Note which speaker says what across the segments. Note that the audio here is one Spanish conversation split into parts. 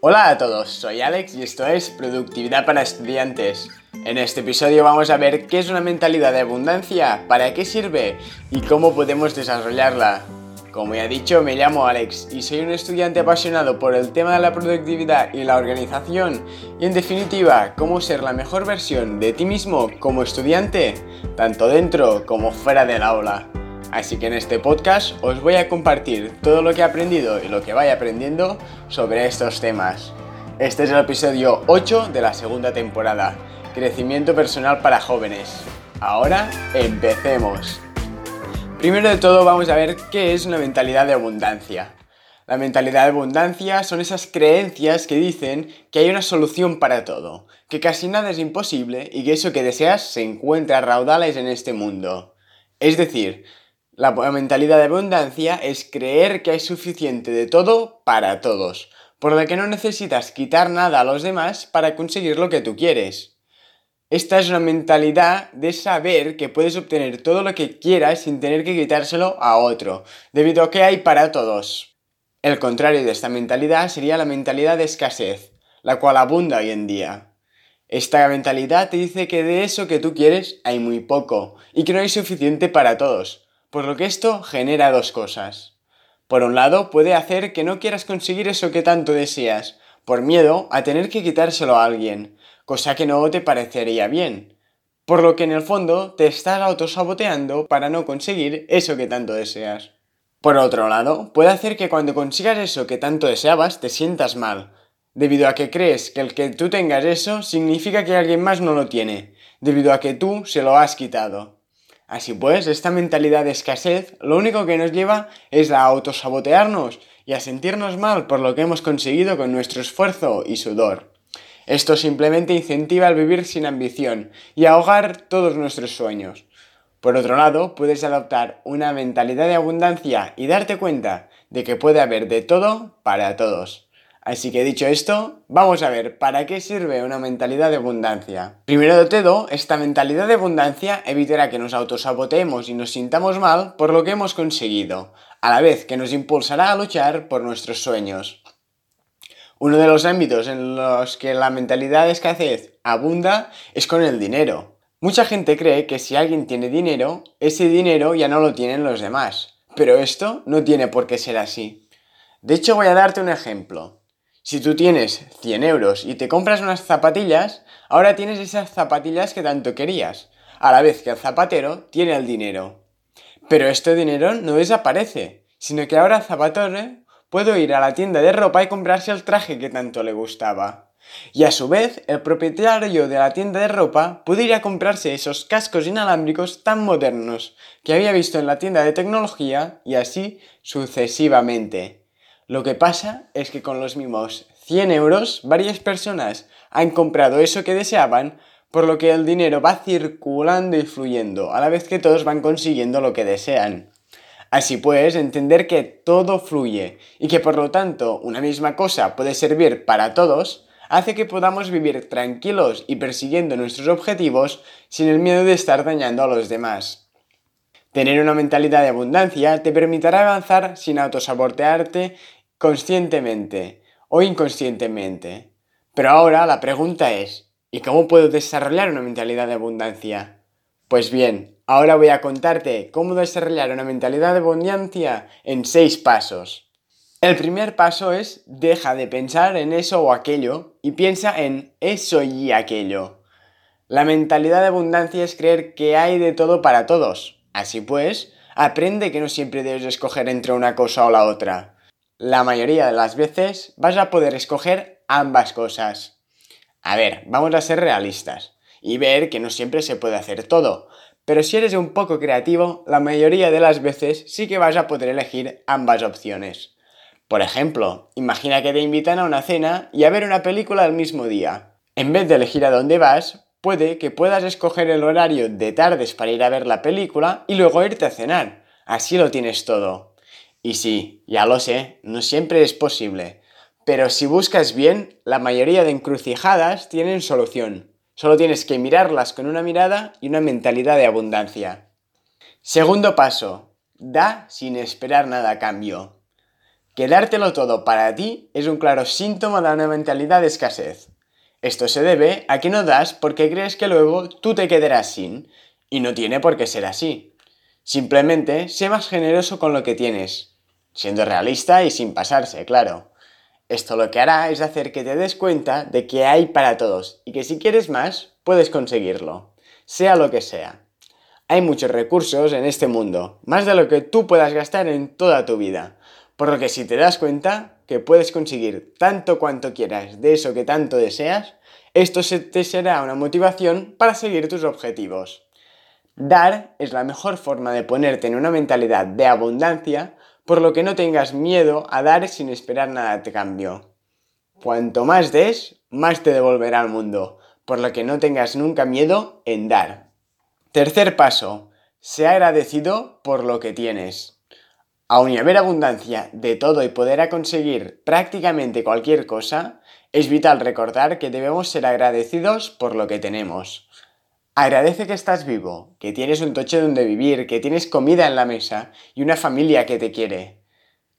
Speaker 1: Hola a todos, soy Alex y esto es Productividad para Estudiantes. En este episodio vamos a ver qué es una mentalidad de abundancia, para qué sirve y cómo podemos desarrollarla. Como ya he dicho, me llamo Alex y soy un estudiante apasionado por el tema de la productividad y la organización y en definitiva, cómo ser la mejor versión de ti mismo como estudiante, tanto dentro como fuera del aula. Así que en este podcast os voy a compartir todo lo que he aprendido y lo que vaya aprendiendo sobre estos temas. Este es el episodio 8 de la segunda temporada, Crecimiento Personal para Jóvenes. Ahora empecemos. Primero de todo vamos a ver qué es una mentalidad de abundancia. La mentalidad de abundancia son esas creencias que dicen que hay una solución para todo, que casi nada es imposible y que eso que deseas se encuentra a raudales en este mundo. Es decir, la mentalidad de abundancia es creer que hay suficiente de todo para todos, por lo que no necesitas quitar nada a los demás para conseguir lo que tú quieres. Esta es una mentalidad de saber que puedes obtener todo lo que quieras sin tener que quitárselo a otro, debido a que hay para todos. El contrario de esta mentalidad sería la mentalidad de escasez, la cual abunda hoy en día. Esta mentalidad te dice que de eso que tú quieres hay muy poco y que no hay suficiente para todos, por lo que esto genera dos cosas. Por un lado, puede hacer que no quieras conseguir eso que tanto deseas, por miedo a tener que quitárselo a alguien, cosa que no te parecería bien. Por lo que en el fondo te estás autosaboteando para no conseguir eso que tanto deseas. Por otro lado, puede hacer que cuando consigas eso que tanto deseabas te sientas mal, debido a que crees que el que tú tengas eso significa que alguien más no lo tiene, debido a que tú se lo has quitado. Así pues, esta mentalidad de escasez lo único que nos lleva es a autosabotearnos y a sentirnos mal por lo que hemos conseguido con nuestro esfuerzo y sudor. Esto simplemente incentiva el vivir sin ambición y ahogar todos nuestros sueños. Por otro lado, puedes adoptar una mentalidad de abundancia y darte cuenta de que puede haber de todo para todos. Así que dicho esto, vamos a ver para qué sirve una mentalidad de abundancia. Primero de todo, esta mentalidad de abundancia evitará que nos autosaboteemos y nos sintamos mal por lo que hemos conseguido, a la vez que nos impulsará a luchar por nuestros sueños. Uno de los ámbitos en los que la mentalidad de escasez abunda es con el dinero. Mucha gente cree que si alguien tiene dinero, ese dinero ya no lo tienen los demás, pero esto no tiene por qué ser así. De hecho, voy a darte un ejemplo. Si tú tienes 100 euros y te compras unas zapatillas, ahora tienes esas zapatillas que tanto querías, a la vez que el zapatero tiene el dinero. Pero este dinero no desaparece, sino que ahora Zapatore puede ir a la tienda de ropa y comprarse el traje que tanto le gustaba. Y a su vez, el propietario de la tienda de ropa puede ir a comprarse esos cascos inalámbricos tan modernos que había visto en la tienda de tecnología y así sucesivamente. Lo que pasa es que con los mismos 100 euros varias personas han comprado eso que deseaban, por lo que el dinero va circulando y fluyendo, a la vez que todos van consiguiendo lo que desean. Así pues, entender que todo fluye y que por lo tanto una misma cosa puede servir para todos, hace que podamos vivir tranquilos y persiguiendo nuestros objetivos sin el miedo de estar dañando a los demás. Tener una mentalidad de abundancia te permitirá avanzar sin autosabotearte conscientemente o inconscientemente. Pero ahora la pregunta es, ¿y cómo puedo desarrollar una mentalidad de abundancia? Pues bien, ahora voy a contarte cómo desarrollar una mentalidad de abundancia en seis pasos. El primer paso es deja de pensar en eso o aquello y piensa en eso y aquello. La mentalidad de abundancia es creer que hay de todo para todos. Así pues, aprende que no siempre debes escoger entre una cosa o la otra la mayoría de las veces vas a poder escoger ambas cosas. A ver, vamos a ser realistas y ver que no siempre se puede hacer todo, pero si eres un poco creativo, la mayoría de las veces sí que vas a poder elegir ambas opciones. Por ejemplo, imagina que te invitan a una cena y a ver una película al mismo día. En vez de elegir a dónde vas, puede que puedas escoger el horario de tardes para ir a ver la película y luego irte a cenar. Así lo tienes todo. Y sí, ya lo sé, no siempre es posible. Pero si buscas bien, la mayoría de encrucijadas tienen solución. Solo tienes que mirarlas con una mirada y una mentalidad de abundancia. Segundo paso, da sin esperar nada a cambio. Quedártelo todo para ti es un claro síntoma de una mentalidad de escasez. Esto se debe a que no das porque crees que luego tú te quedarás sin, y no tiene por qué ser así. Simplemente sé más generoso con lo que tienes, siendo realista y sin pasarse, claro. Esto lo que hará es hacer que te des cuenta de que hay para todos y que si quieres más, puedes conseguirlo, sea lo que sea. Hay muchos recursos en este mundo, más de lo que tú puedas gastar en toda tu vida, por lo que si te das cuenta que puedes conseguir tanto cuanto quieras de eso que tanto deseas, esto te será una motivación para seguir tus objetivos. Dar es la mejor forma de ponerte en una mentalidad de abundancia, por lo que no tengas miedo a dar sin esperar nada de cambio. Cuanto más des, más te devolverá al mundo, por lo que no tengas nunca miedo en dar. Tercer paso, sea agradecido por lo que tienes. Aun y haber abundancia de todo y poder conseguir prácticamente cualquier cosa, es vital recordar que debemos ser agradecidos por lo que tenemos. Agradece que estás vivo, que tienes un toche donde vivir, que tienes comida en la mesa y una familia que te quiere.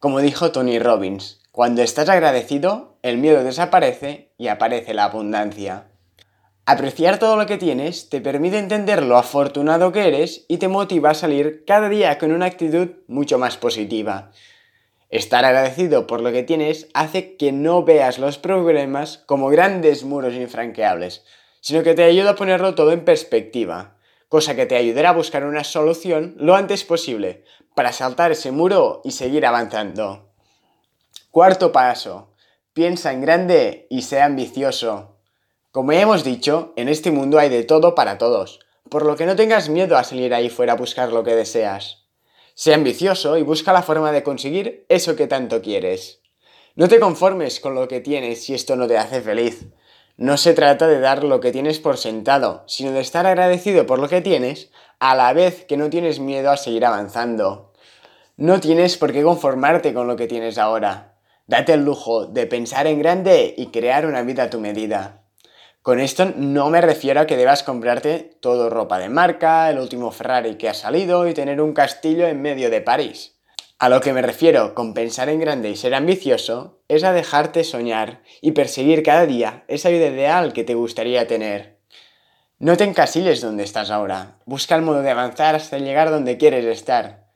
Speaker 1: Como dijo Tony Robbins, cuando estás agradecido, el miedo desaparece y aparece la abundancia. Apreciar todo lo que tienes te permite entender lo afortunado que eres y te motiva a salir cada día con una actitud mucho más positiva. Estar agradecido por lo que tienes hace que no veas los problemas como grandes muros infranqueables, sino que te ayuda a ponerlo todo en perspectiva, cosa que te ayudará a buscar una solución lo antes posible para saltar ese muro y seguir avanzando. Cuarto paso, piensa en grande y sea ambicioso. Como ya hemos dicho, en este mundo hay de todo para todos, por lo que no tengas miedo a salir ahí fuera a buscar lo que deseas. Sea ambicioso y busca la forma de conseguir eso que tanto quieres. No te conformes con lo que tienes si esto no te hace feliz. No se trata de dar lo que tienes por sentado, sino de estar agradecido por lo que tienes, a la vez que no tienes miedo a seguir avanzando. No tienes por qué conformarte con lo que tienes ahora. Date el lujo de pensar en grande y crear una vida a tu medida. Con esto no me refiero a que debas comprarte todo ropa de marca, el último Ferrari que ha salido y tener un castillo en medio de París. A lo que me refiero con pensar en grande y ser ambicioso es a dejarte soñar y perseguir cada día esa vida ideal que te gustaría tener. No te encasilles donde estás ahora, busca el modo de avanzar hasta llegar donde quieres estar.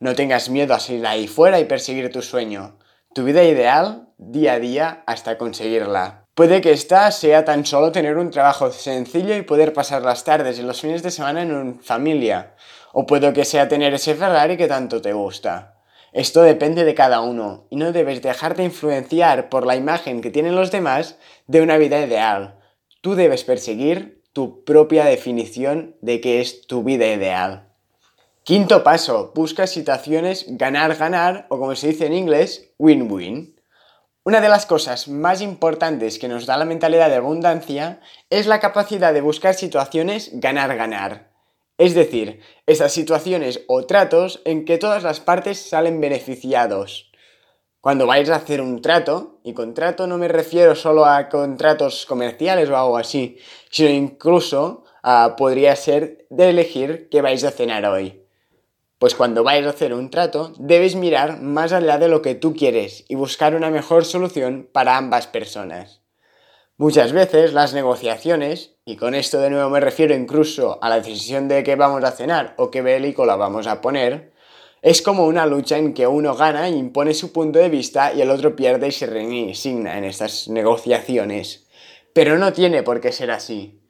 Speaker 1: No tengas miedo a salir ahí fuera y perseguir tu sueño, tu vida ideal día a día hasta conseguirla. Puede que esta sea tan solo tener un trabajo sencillo y poder pasar las tardes y los fines de semana en familia, o puede que sea tener ese Ferrari que tanto te gusta. Esto depende de cada uno y no debes dejarte influenciar por la imagen que tienen los demás de una vida ideal. Tú debes perseguir tu propia definición de qué es tu vida ideal. Quinto paso, busca situaciones ganar-ganar o como se dice en inglés, win-win. Una de las cosas más importantes que nos da la mentalidad de abundancia es la capacidad de buscar situaciones ganar-ganar. Es decir, esas situaciones o tratos en que todas las partes salen beneficiados. Cuando vais a hacer un trato, y con trato no me refiero solo a contratos comerciales o algo así, sino incluso podría ser de elegir qué vais a cenar hoy. Pues cuando vais a hacer un trato, debes mirar más allá de lo que tú quieres y buscar una mejor solución para ambas personas. Muchas veces las negociaciones, y con esto de nuevo me refiero incluso a la decisión de qué vamos a cenar o qué película vamos a poner, es como una lucha en que uno gana y impone su punto de vista y el otro pierde y se resigna en estas negociaciones. Pero no tiene por qué ser así.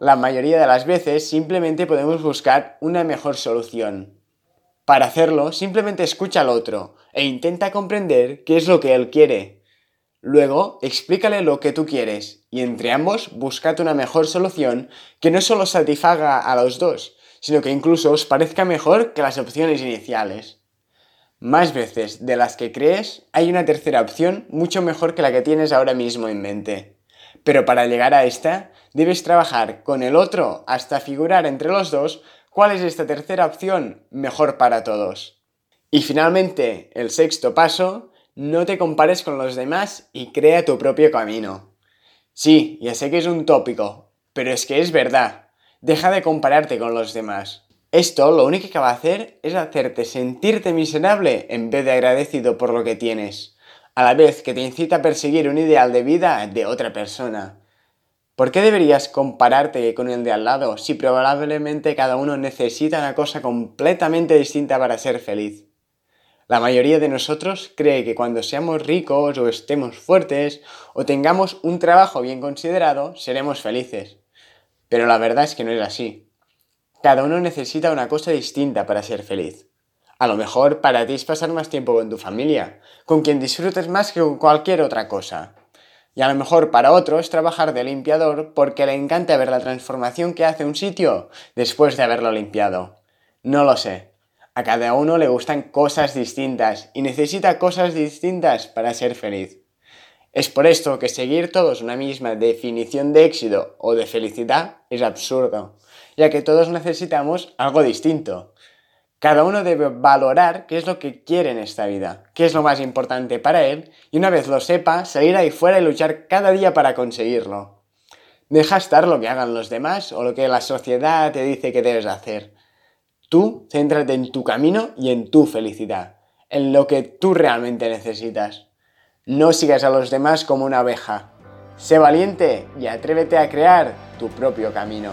Speaker 1: La mayoría de las veces simplemente podemos buscar una mejor solución. Para hacerlo, simplemente escucha al otro e intenta comprender qué es lo que él quiere Luego, explícale lo que tú quieres y entre ambos buscate una mejor solución que no solo satisfaga a los dos, sino que incluso os parezca mejor que las opciones iniciales. Más veces de las que crees, hay una tercera opción mucho mejor que la que tienes ahora mismo en mente. Pero para llegar a esta, debes trabajar con el otro hasta figurar entre los dos cuál es esta tercera opción mejor para todos. Y finalmente, el sexto paso no te compares con los demás y crea tu propio camino. Sí, ya sé que es un tópico, pero es que es verdad. Deja de compararte con los demás. Esto lo único que va a hacer es hacerte sentirte miserable en vez de agradecido por lo que tienes, a la vez que te incita a perseguir un ideal de vida de otra persona. ¿Por qué deberías compararte con el de al lado si probablemente cada uno necesita una cosa completamente distinta para ser feliz? La mayoría de nosotros cree que cuando seamos ricos o estemos fuertes o tengamos un trabajo bien considerado, seremos felices. Pero la verdad es que no es así. Cada uno necesita una cosa distinta para ser feliz. A lo mejor para ti es pasar más tiempo con tu familia, con quien disfrutes más que con cualquier otra cosa. Y a lo mejor para otro es trabajar de limpiador porque le encanta ver la transformación que hace un sitio después de haberlo limpiado. No lo sé. A cada uno le gustan cosas distintas y necesita cosas distintas para ser feliz. Es por esto que seguir todos una misma definición de éxito o de felicidad es absurdo ya que todos necesitamos algo distinto. Cada uno debe valorar qué es lo que quiere en esta vida, qué es lo más importante para él, y una vez lo sepa, salir ahí fuera y luchar cada día para conseguirlo. Deja estar lo que hagan los demás o lo que la sociedad te dice que debes hacer. Tú céntrate en tu camino y en tu felicidad, en lo que tú realmente necesitas. No sigas a los demás como una abeja. Sé valiente y atrévete a crear tu propio camino.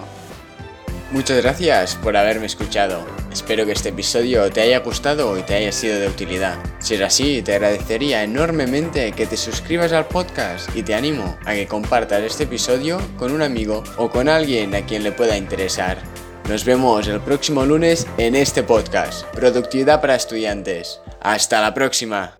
Speaker 1: Muchas gracias por haberme escuchado. Espero que este episodio te haya gustado y te haya sido de utilidad. Si es así, te agradecería enormemente que te suscribas al podcast y te animo a que compartas este episodio con un amigo o con alguien a quien le pueda interesar. Nos vemos el próximo lunes en este podcast, Productividad para Estudiantes. Hasta la próxima.